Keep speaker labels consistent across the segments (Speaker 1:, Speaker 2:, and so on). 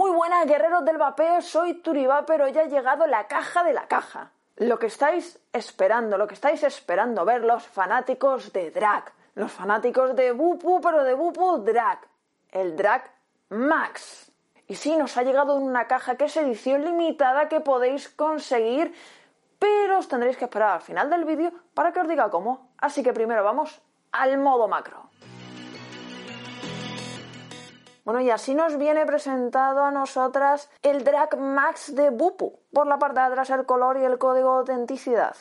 Speaker 1: Muy buenas, guerreros del vapeo, soy Turiba, pero ya ha llegado la caja de la caja. Lo que estáis esperando, lo que estáis esperando ver los fanáticos de Drag. Los fanáticos de Bupu, pero de Bupu Drag. El Drag Max. Y sí, nos ha llegado una caja que es edición limitada que podéis conseguir, pero os tendréis que esperar al final del vídeo para que os diga cómo. Así que primero vamos al modo macro. Bueno, y así nos viene presentado a nosotras el Drag Max de Bupu. Por la parte de atrás el color y el código de autenticidad.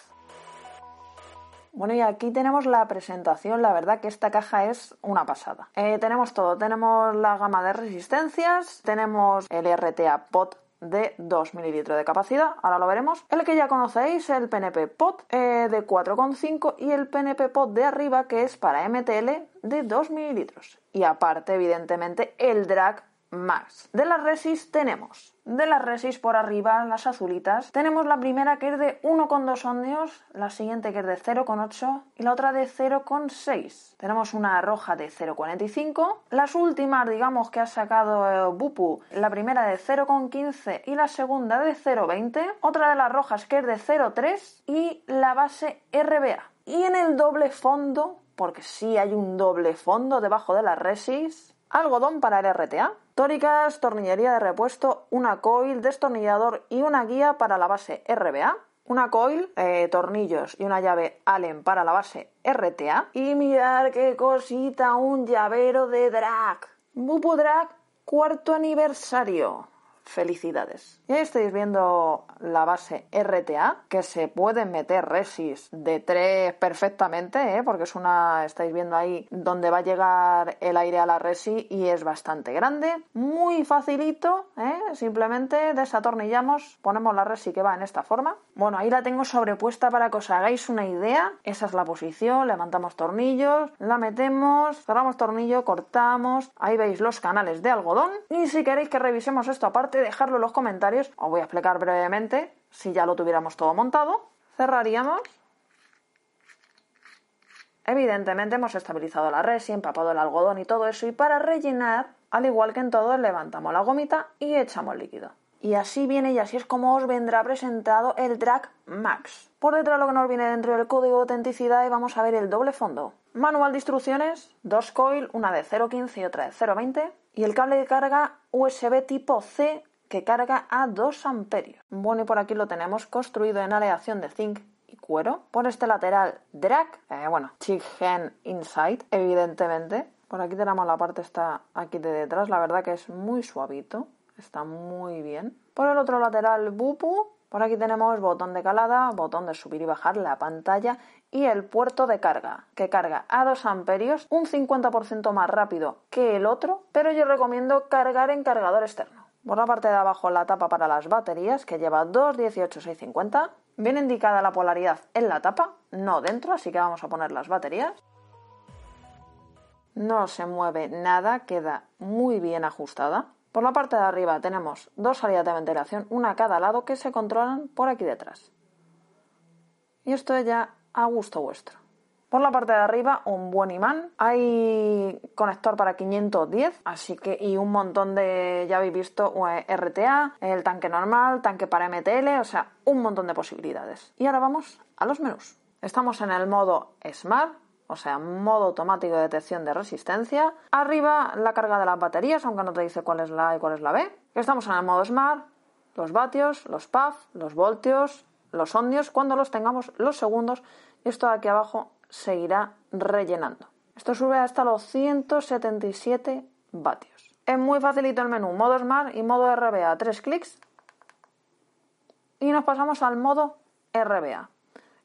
Speaker 1: Bueno, y aquí tenemos la presentación, la verdad que esta caja es una pasada. Eh, tenemos todo, tenemos la gama de resistencias, tenemos el RTA POT de 2 mililitros de capacidad, ahora lo veremos. El que ya conocéis, el PNP POT eh, de 4,5 y el PNP POT de arriba que es para MTL de 2 mililitros. Y aparte, evidentemente, el drag más. De las resis tenemos, de las resis por arriba, las azulitas, tenemos la primera que es de 1,2 ohmios, la siguiente que es de 0,8 y la otra de 0,6. Tenemos una roja de 0,45, las últimas, digamos, que ha sacado Bupu, la primera de 0,15 y la segunda de 0,20, otra de las rojas que es de 0,3 y la base RBA. Y en el doble fondo, porque sí hay un doble fondo debajo de las resis, algodón para el RTA, tóricas, tornillería de repuesto, una coil, destornillador y una guía para la base RBA, una coil, eh, tornillos y una llave Allen para la base RTA. Y mirar qué cosita, un llavero de drag. Bupu Drag, cuarto aniversario. Felicidades. Y ahí estáis viendo la base RTA, que se pueden meter resis de 3 perfectamente, ¿eh? porque es una, estáis viendo ahí donde va a llegar el aire a la resi y es bastante grande. Muy facilito, ¿eh? simplemente desatornillamos, ponemos la resi que va en esta forma. Bueno, ahí la tengo sobrepuesta para que os hagáis una idea. Esa es la posición, levantamos tornillos, la metemos, cerramos tornillo, cortamos. Ahí veis los canales de algodón. Y si queréis que revisemos esto aparte, dejarlo en los comentarios. Os voy a explicar brevemente si ya lo tuviéramos todo montado. Cerraríamos. Evidentemente hemos estabilizado la resi, empapado el algodón y todo eso. Y para rellenar, al igual que en todo, levantamos la gomita y echamos líquido. Y así viene y así es como os vendrá presentado el Drag Max. Por detrás lo que nos viene dentro del código de autenticidad y vamos a ver el doble fondo. Manual de instrucciones, dos coil, una de 0.15 y otra de 0.20 y el cable de carga USB tipo C que carga a 2 amperios. Bueno, y por aquí lo tenemos construido en aleación de zinc y cuero. Por este lateral, drag, eh, bueno, chick hen inside, evidentemente. Por aquí tenemos la parte está aquí de detrás, la verdad que es muy suavito, está muy bien. Por el otro lateral, bupu. Por aquí tenemos botón de calada, botón de subir y bajar la pantalla y el puerto de carga, que carga a 2 amperios, un 50% más rápido que el otro, pero yo recomiendo cargar en cargador externo. Por la parte de abajo la tapa para las baterías que lleva 2.18650. Viene indicada la polaridad en la tapa, no dentro, así que vamos a poner las baterías. No se mueve nada, queda muy bien ajustada. Por la parte de arriba tenemos dos salidas de ventilación, una a cada lado, que se controlan por aquí detrás. Y esto es ya a gusto vuestro. Por la parte de arriba, un buen imán. Hay conector para 510, así que y un montón de, ya habéis visto, RTA, el tanque normal, tanque para MTL, o sea, un montón de posibilidades. Y ahora vamos a los menús. Estamos en el modo Smart, o sea, modo automático de detección de resistencia. Arriba la carga de las baterías, aunque no te dice cuál es la A y cuál es la B. Estamos en el modo Smart, los vatios, los PAF, los voltios, los ohmios, cuando los tengamos, los segundos. Esto de aquí abajo seguirá rellenando. Esto sube hasta los 177 vatios. Es muy facilito el menú, modo Smart y modo RBA. Tres clics y nos pasamos al modo RBA,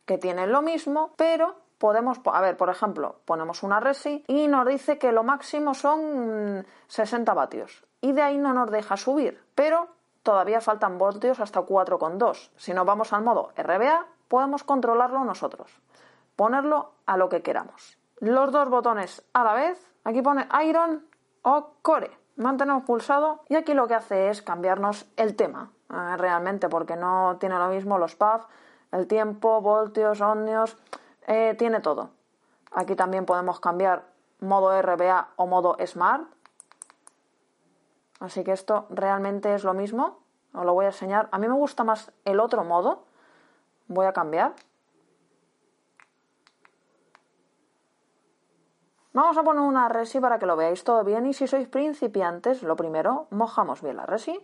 Speaker 1: que tiene lo mismo, pero podemos, a ver, por ejemplo, ponemos una resi y nos dice que lo máximo son 60 vatios y de ahí no nos deja subir, pero todavía faltan voltios hasta 4,2. Si nos vamos al modo RBA, podemos controlarlo nosotros ponerlo a lo que queramos. Los dos botones a la vez, aquí pone Iron o Core. Mantenemos pulsado y aquí lo que hace es cambiarnos el tema, eh, realmente, porque no tiene lo mismo los PAF, el tiempo, voltios, ohmios, eh, tiene todo. Aquí también podemos cambiar modo RBA o modo Smart. Así que esto realmente es lo mismo. Os lo voy a enseñar. A mí me gusta más el otro modo. Voy a cambiar. Vamos a poner una resi para que lo veáis todo bien y si sois principiantes, lo primero, mojamos bien la resi.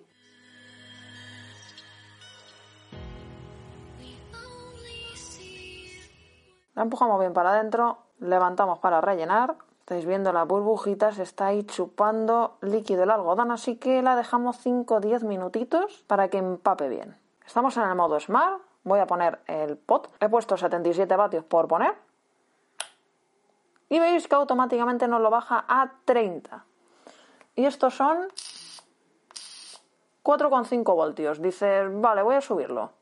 Speaker 1: La empujamos bien para adentro, levantamos para rellenar. Estáis viendo las burbujitas, está ahí chupando líquido el algodón, así que la dejamos 5 o 10 minutitos para que empape bien. Estamos en el modo Smart, voy a poner el pot. He puesto 77 vatios por poner. Y veis que automáticamente nos lo baja a 30. Y estos son 4,5 voltios. Dices, vale, voy a subirlo.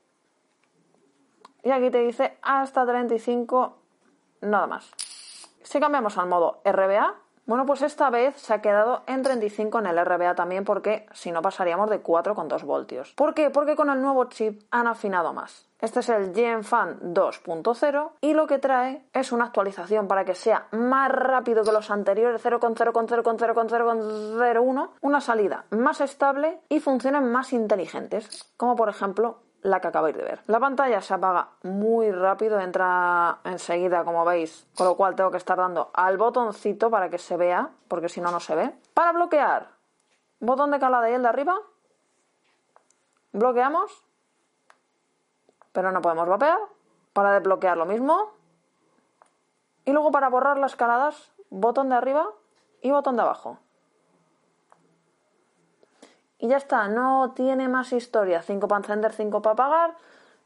Speaker 1: Y aquí te dice hasta 35, nada más. Si cambiamos al modo RBA, bueno, pues esta vez se ha quedado en 35 en el RBA también porque si no pasaríamos de 4,2 voltios. ¿Por qué? Porque con el nuevo chip han afinado más. Este es el GenFan 2.0 y lo que trae es una actualización para que sea más rápido que los anteriores 0,0,0,0,0,0,01, una salida más estable y funciones más inteligentes, como por ejemplo la que acabáis de ver. La pantalla se apaga muy rápido, entra enseguida, como veis, con lo cual tengo que estar dando al botoncito para que se vea, porque si no, no se ve. Para bloquear, botón de calada y el de arriba. Bloqueamos, pero no podemos vapear. Para desbloquear lo mismo. Y luego para borrar las caladas, botón de arriba y botón de abajo. Y ya está, no tiene más historia. 5 para encender, 5 para apagar.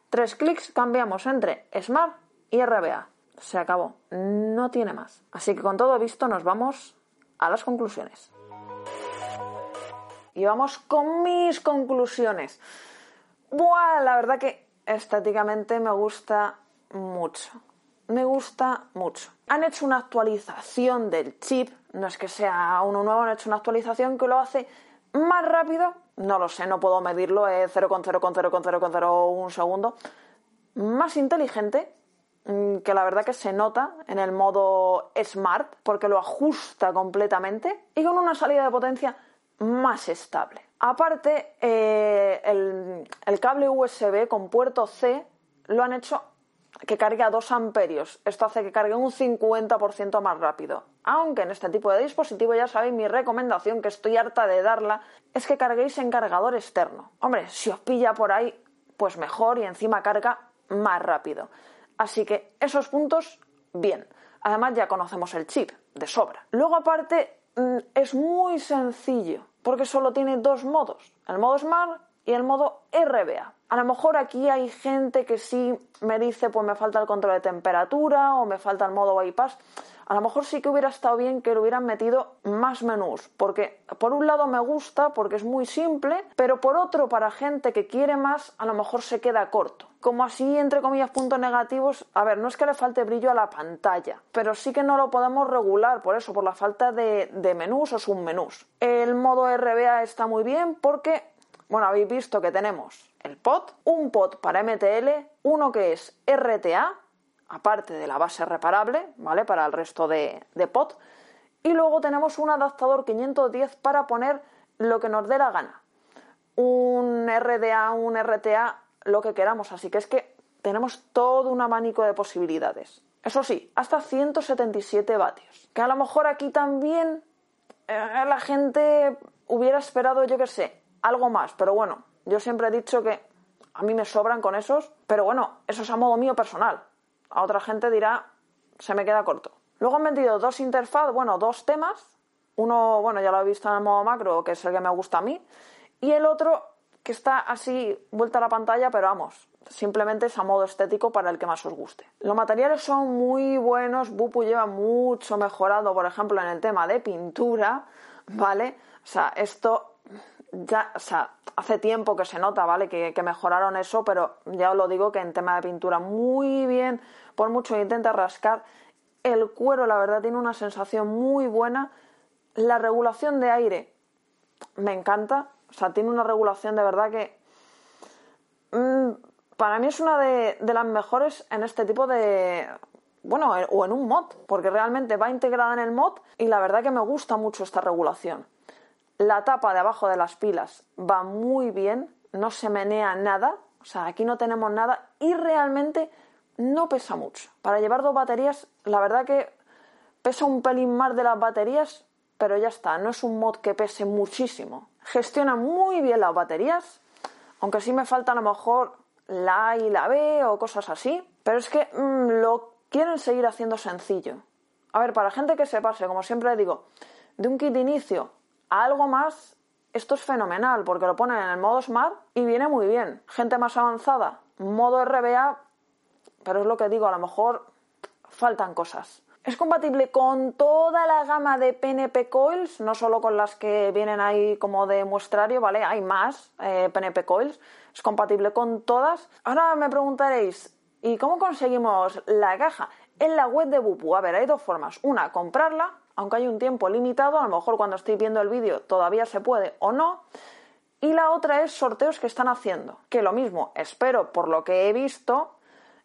Speaker 1: Tres clics, cambiamos entre Smart y RBA. Se acabó. No tiene más. Así que con todo visto nos vamos a las conclusiones. Y vamos con mis conclusiones. Buah, la verdad que estéticamente me gusta mucho. Me gusta mucho. Han hecho una actualización del chip. No es que sea uno nuevo, han hecho una actualización que lo hace más rápido, no lo sé, no puedo medirlo, es 0,0,0,0,01 segundo. Más inteligente, mm, que la verdad que se nota en el modo Smart, porque lo ajusta completamente, y con una salida de potencia más estable. Aparte, eh, el, el cable USB con puerto C lo han hecho que cargue a 2 amperios. Esto hace que cargue un 50% más rápido. Aunque en este tipo de dispositivo ya sabéis mi recomendación, que estoy harta de darla, es que carguéis en cargador externo. Hombre, si os pilla por ahí, pues mejor y encima carga más rápido. Así que esos puntos, bien. Además ya conocemos el chip, de sobra. Luego aparte, mm, es muy sencillo, porque solo tiene dos modos. El modo Smart y el modo RBA. A lo mejor aquí hay gente que sí me dice, pues me falta el control de temperatura o me falta el modo bypass. A lo mejor sí que hubiera estado bien que le hubieran metido más menús, porque por un lado me gusta porque es muy simple, pero por otro para gente que quiere más a lo mejor se queda corto. Como así, entre comillas, puntos negativos, a ver, no es que le falte brillo a la pantalla, pero sí que no lo podemos regular por eso, por la falta de, de menús o submenús. El modo RBA está muy bien porque bueno, habéis visto que tenemos el pod, un pod para MTL, uno que es RTA, aparte de la base reparable, ¿vale? Para el resto de, de pod. Y luego tenemos un adaptador 510 para poner lo que nos dé la gana. Un RDA, un RTA, lo que queramos. Así que es que tenemos todo un abanico de posibilidades. Eso sí, hasta 177 vatios. Que a lo mejor aquí también eh, la gente hubiera esperado, yo qué sé, algo más, pero bueno, yo siempre he dicho que a mí me sobran con esos, pero bueno, eso es a modo mío personal. A otra gente dirá, se me queda corto. Luego han vendido dos interfaz, bueno, dos temas. Uno, bueno, ya lo he visto en el modo macro, que es el que me gusta a mí. Y el otro, que está así, vuelta a la pantalla, pero vamos, simplemente es a modo estético para el que más os guste. Los materiales son muy buenos, Bupu lleva mucho mejorado, por ejemplo, en el tema de pintura, ¿vale? O sea, esto ya, o sea, hace tiempo que se nota, ¿vale? Que, mejoraron eso, pero ya os lo digo que en tema de pintura muy bien, por mucho que intente rascar, el cuero, la verdad, tiene una sensación muy buena. La regulación de aire me encanta, o sea, tiene una regulación de verdad que mm, para mí es una de las mejores en este tipo de, bueno, o en un mod, porque realmente va integrada en el mod y la verdad que me gusta mucho esta regulación. La tapa de abajo de las pilas va muy bien, no se menea nada, o sea, aquí no tenemos nada y realmente no pesa mucho. Para llevar dos baterías, la verdad que pesa un pelín más de las baterías, pero ya está, no es un mod que pese muchísimo. Gestiona muy bien las baterías, aunque sí me falta a lo mejor la A y la B o cosas así, pero es que mm, lo quieren seguir haciendo sencillo. A ver, para gente que se pase, como siempre digo, de un kit de inicio algo más, esto es fenomenal porque lo ponen en el modo Smart y viene muy bien. Gente más avanzada, modo RBA, pero es lo que digo, a lo mejor faltan cosas. Es compatible con toda la gama de PNP coils, no solo con las que vienen ahí como de muestrario, ¿vale? Hay más eh, PNP coils. Es compatible con todas. Ahora me preguntaréis, ¿y cómo conseguimos la caja? En la web de Bupu, a ver, hay dos formas. Una, comprarla, aunque hay un tiempo limitado, a lo mejor cuando estoy viendo el vídeo todavía se puede o no. Y la otra es sorteos que están haciendo, que lo mismo, espero por lo que he visto,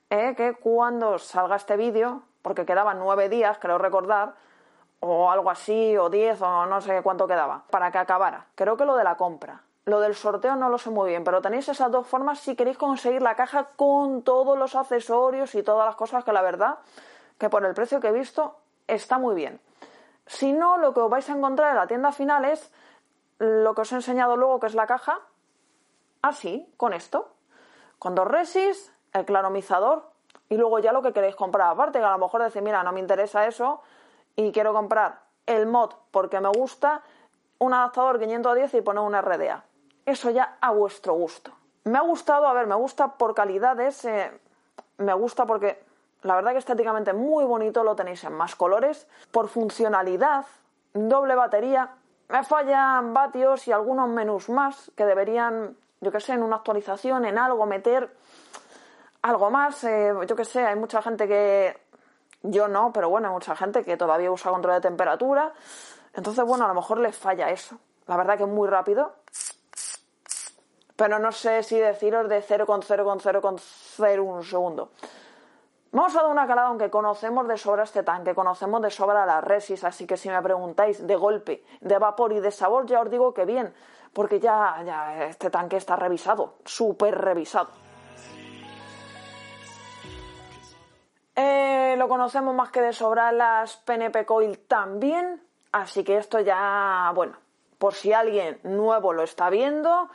Speaker 1: eh, que cuando salga este vídeo, porque quedaban nueve días, creo recordar, o algo así, o diez, o no sé cuánto quedaba, para que acabara. Creo que lo de la compra. Lo del sorteo no lo sé muy bien, pero tenéis esas dos formas si queréis conseguir la caja con todos los accesorios y todas las cosas que la verdad, que por el precio que he visto, está muy bien. Si no, lo que os vais a encontrar en la tienda final es lo que os he enseñado luego, que es la caja, así, con esto, con dos resis, el claromizador y luego ya lo que queréis comprar aparte, que a lo mejor decís, mira, no me interesa eso y quiero comprar el mod porque me gusta, un adaptador 510 y poner un RDA. Eso ya a vuestro gusto. Me ha gustado, a ver, me gusta por calidades, eh, me gusta porque la verdad que estéticamente muy bonito, lo tenéis en más colores. Por funcionalidad, doble batería. Me fallan vatios y algunos menús más que deberían, yo que sé, en una actualización, en algo, meter algo más. Eh, yo que sé, hay mucha gente que. Yo no, pero bueno, hay mucha gente que todavía usa control de temperatura. Entonces, bueno, a lo mejor les falla eso. La verdad que es muy rápido. Pero no sé si deciros de 0,0,0,0 un segundo. Vamos a dar una calada, aunque conocemos de sobra este tanque, conocemos de sobra la Resis, así que si me preguntáis de golpe, de vapor y de sabor, ya os digo que bien, porque ya, ya este tanque está revisado, súper revisado. Eh, lo conocemos más que de sobra las PNP Coil también, así que esto ya, bueno, por si alguien nuevo lo está viendo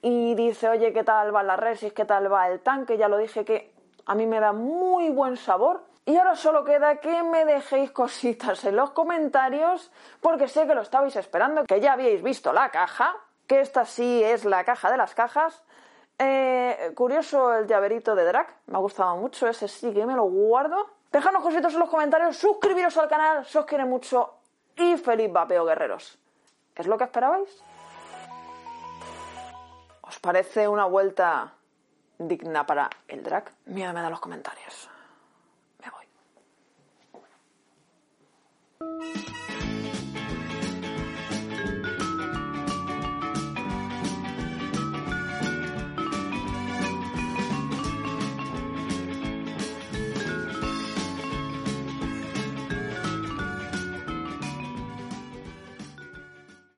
Speaker 1: y dice, oye, ¿qué tal va la Resis? ¿Qué tal va el tanque? Ya lo dije que a mí me da muy buen sabor. Y ahora solo queda que me dejéis cositas en los comentarios, porque sé que lo estabais esperando, que ya habíais visto la caja, que esta sí es la caja de las cajas. Eh, curioso el llaverito de Drac, me ha gustado mucho, ese sí que me lo guardo. Dejadnos cositas en los comentarios, suscribiros al canal, si os quiere mucho y feliz vapeo guerreros. ¿Es lo que esperabais? ¿Os parece una vuelta digna para el drag? Miedo me los comentarios. Me voy.